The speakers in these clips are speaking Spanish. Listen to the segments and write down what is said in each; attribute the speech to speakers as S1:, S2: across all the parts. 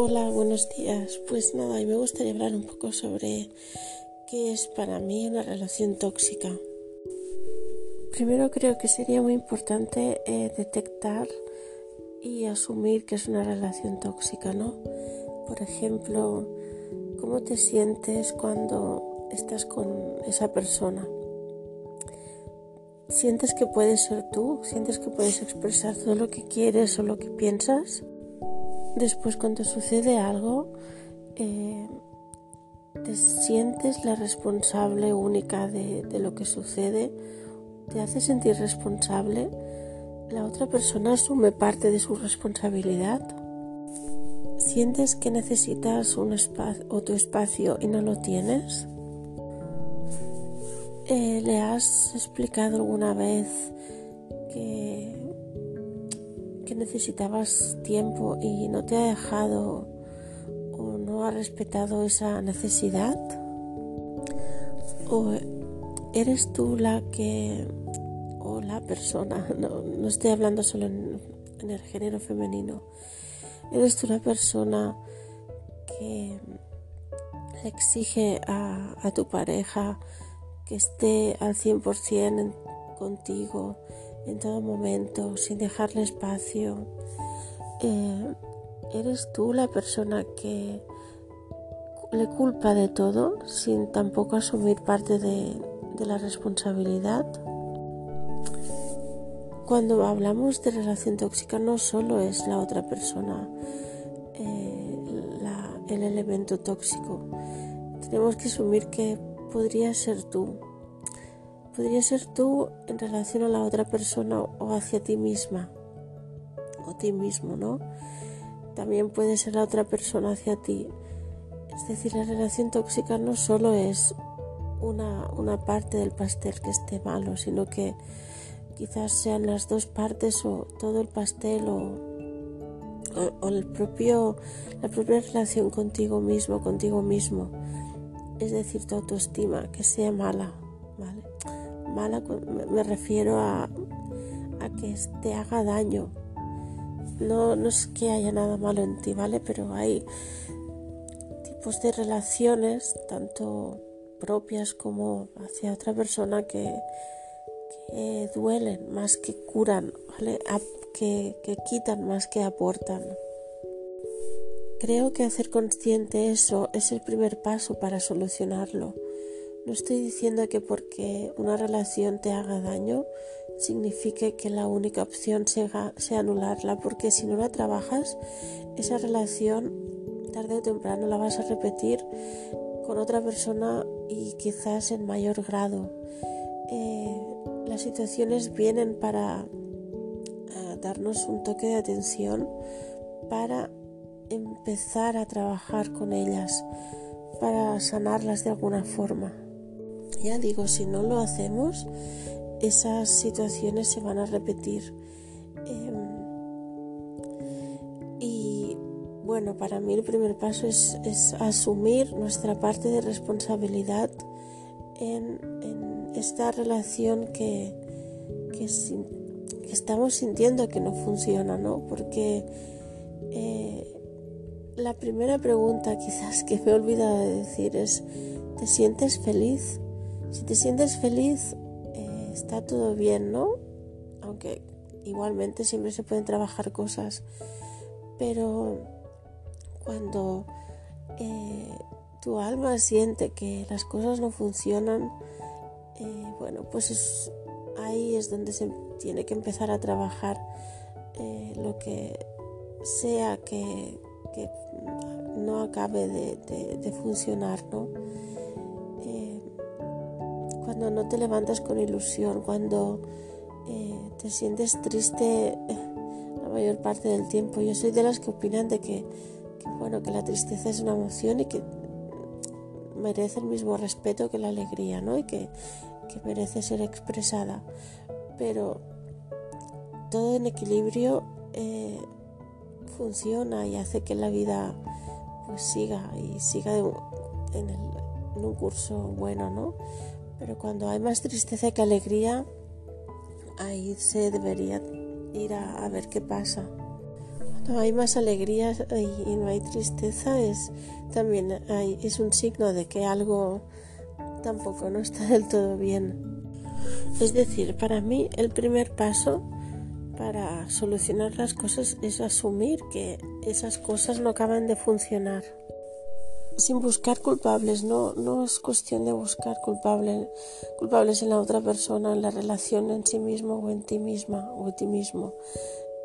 S1: Hola, buenos días. Pues nada, y me gustaría hablar un poco sobre qué es para mí una relación tóxica. Primero creo que sería muy importante eh, detectar y asumir que es una relación tóxica, ¿no? Por ejemplo, ¿cómo te sientes cuando estás con esa persona? ¿Sientes que puedes ser tú? ¿Sientes que puedes expresar todo lo que quieres o lo que piensas? Después cuando sucede algo, eh, te sientes la responsable única de, lo que sucede, te hace sentir responsable, la otra persona asume parte de su responsabilidad. ¿Sientes que necesitas un espacio o tu espacio y no lo tienes? Eh, ¿Le has explicado alguna vez que que necesitabas tiempo y no te ha dejado o no ha respetado esa necesidad? ¿O eres tú la que o la persona, no, estoy hablando solo en, el género femenino, eres tú la persona que le exige a, a tu pareja que esté al 100% contigo, en todo momento, sin dejarle espacio. Eh, eres tú la persona que le culpa de todo sin tampoco asumir parte de, la responsabilidad. Cuando hablamos de relación tóxica no solo es la otra persona eh, el elemento tóxico, tenemos que asumir que podría ser tú, podría ser tú en relación a la otra persona o hacia ti misma o ti mismo, ¿no? También puede ser la otra persona hacia ti. Es decir, la relación tóxica no solo es una, una parte del pastel que esté malo, sino que quizás sean las dos partes o todo el pastel o, o, el propio, la propia relación contigo mismo, contigo mismo. Es decir, tu autoestima, que sea mala, ¿vale? Mala me refiero a, que te haga daño. No, no es que haya nada malo en ti, ¿vale? Pero hay tipos de relaciones, tanto propias como hacia otra persona, que, duelen más que curan, ¿vale? que, que quitan más que aportan. Creo que hacer consciente eso es el primer paso para solucionarlo. No estoy diciendo que porque una relación te haga daño signifique que la única opción sea, sea anularla, porque si no la trabajas, esa relación tarde o temprano la vas a repetir con otra persona y quizás en mayor grado. Eh, las situaciones vienen para eh, darnos un toque de atención, para empezar a trabajar con ellas, para sanarlas de alguna forma. Ya digo, si no lo hacemos, esas situaciones se van a repetir. Em, y bueno, para mí el primer paso es, asumir nuestra parte de responsabilidad en, esta relación que, que, estamos sintiendo que no funciona, ¿no? Porque eh, la primera pregunta quizás que me he olvidado de decir es, ¿te sientes feliz? Si te sientes feliz, eh, está todo bien, ¿no? Aunque igualmente siempre se pueden trabajar cosas. Pero cuando eh, tu alma siente que las cosas no funcionan, eh, bueno, pues ahí es donde se tiene que empezar a trabajar lo que sea que, no acabe de funcionar, ¿no? Cuando no te levantas con ilusión, cuando eh, te sientes triste eh, la mayor parte del tiempo. Yo soy de las que opinan de que, bueno, que la tristeza es una emoción y que merece el mismo respeto que la alegría, ¿no? Y que, merece ser expresada. Pero todo en equilibrio eh, funciona y hace que la vida pues siga y siga en un curso bueno, ¿no? Pero cuando hay más tristeza que alegría, ahí se debería ir a, ver qué pasa. no hay más alegría y no hay tristeza, es también es un signo de que algo tampoco no está del todo bien. Es decir, para mí el primer paso para solucionar las cosas es asumir que esas cosas no acaban de funcionar. Sin buscar culpables, no, no es cuestión de buscar culpables, culpables en la otra persona, en la relación en sí mismo o en ti misma o en ti mismo.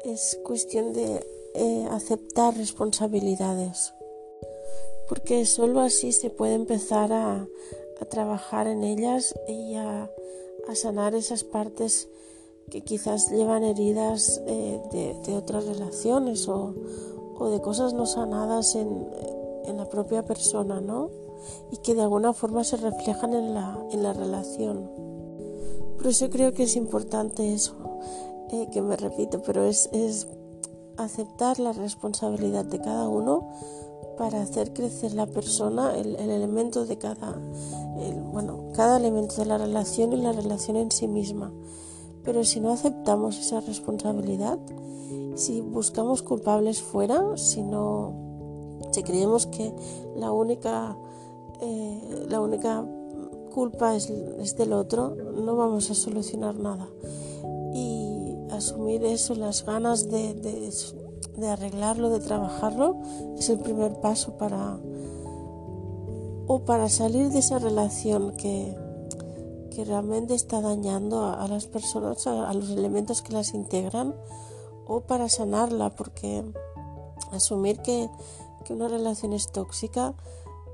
S1: Es cuestión de eh, aceptar responsabilidades, porque solo así se puede empezar a, a trabajar en ellas y a, a sanar esas partes que quizás llevan heridas eh, de, otras relaciones o, de cosas no sanadas en, la propia persona, ¿no? Y que de alguna forma se reflejan en la, en la relación. Por eso creo que es importante eso, eh, que me repito, pero es, es aceptar la responsabilidad de cada uno para hacer crecer la persona, el, elemento de cada, bueno, cada elemento de la relación y la relación en sí misma. Pero si no aceptamos esa responsabilidad, si buscamos culpables fuera, si no, si creemos que la única, eh, la única culpa es, es, del otro, no vamos a solucionar nada. Y asumir eso, las ganas de, de, arreglarlo, de trabajarlo, es el primer paso para o para salir de esa relación que, que realmente está dañando a, las personas, a, los elementos que las integran, o para sanarla, porque asumir que, una relación es tóxica,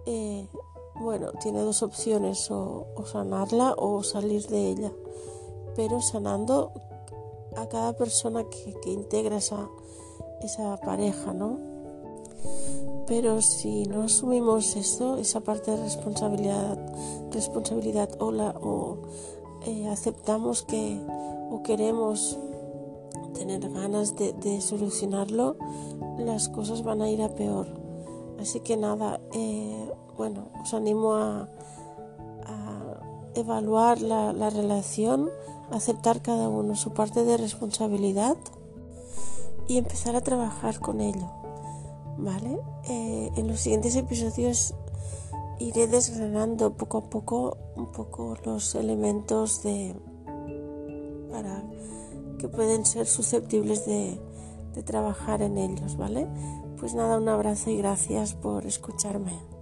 S1: eh, bueno, tiene dos opciones, o, sanarla o salir de ella, pero sanando a cada persona que, que integra esa, esa pareja, ¿no? Pero si no asumimos eso, esa parte de responsabilidad, responsabilidad o, la, o eh, aceptamos que o queremos tener ganas de, solucionarlo, las cosas van a ir a peor. Así que nada, eh, bueno, os animo a, evaluar la, la relación, aceptar cada uno su parte de responsabilidad y empezar a trabajar con ello. ¿Vale? Eh, en los siguientes episodios iré desgranando poco a poco un poco los elementos de para que pueden ser susceptibles de, de trabajar en ellos, ¿vale? Pues nada, un abrazo y gracias por escucharme.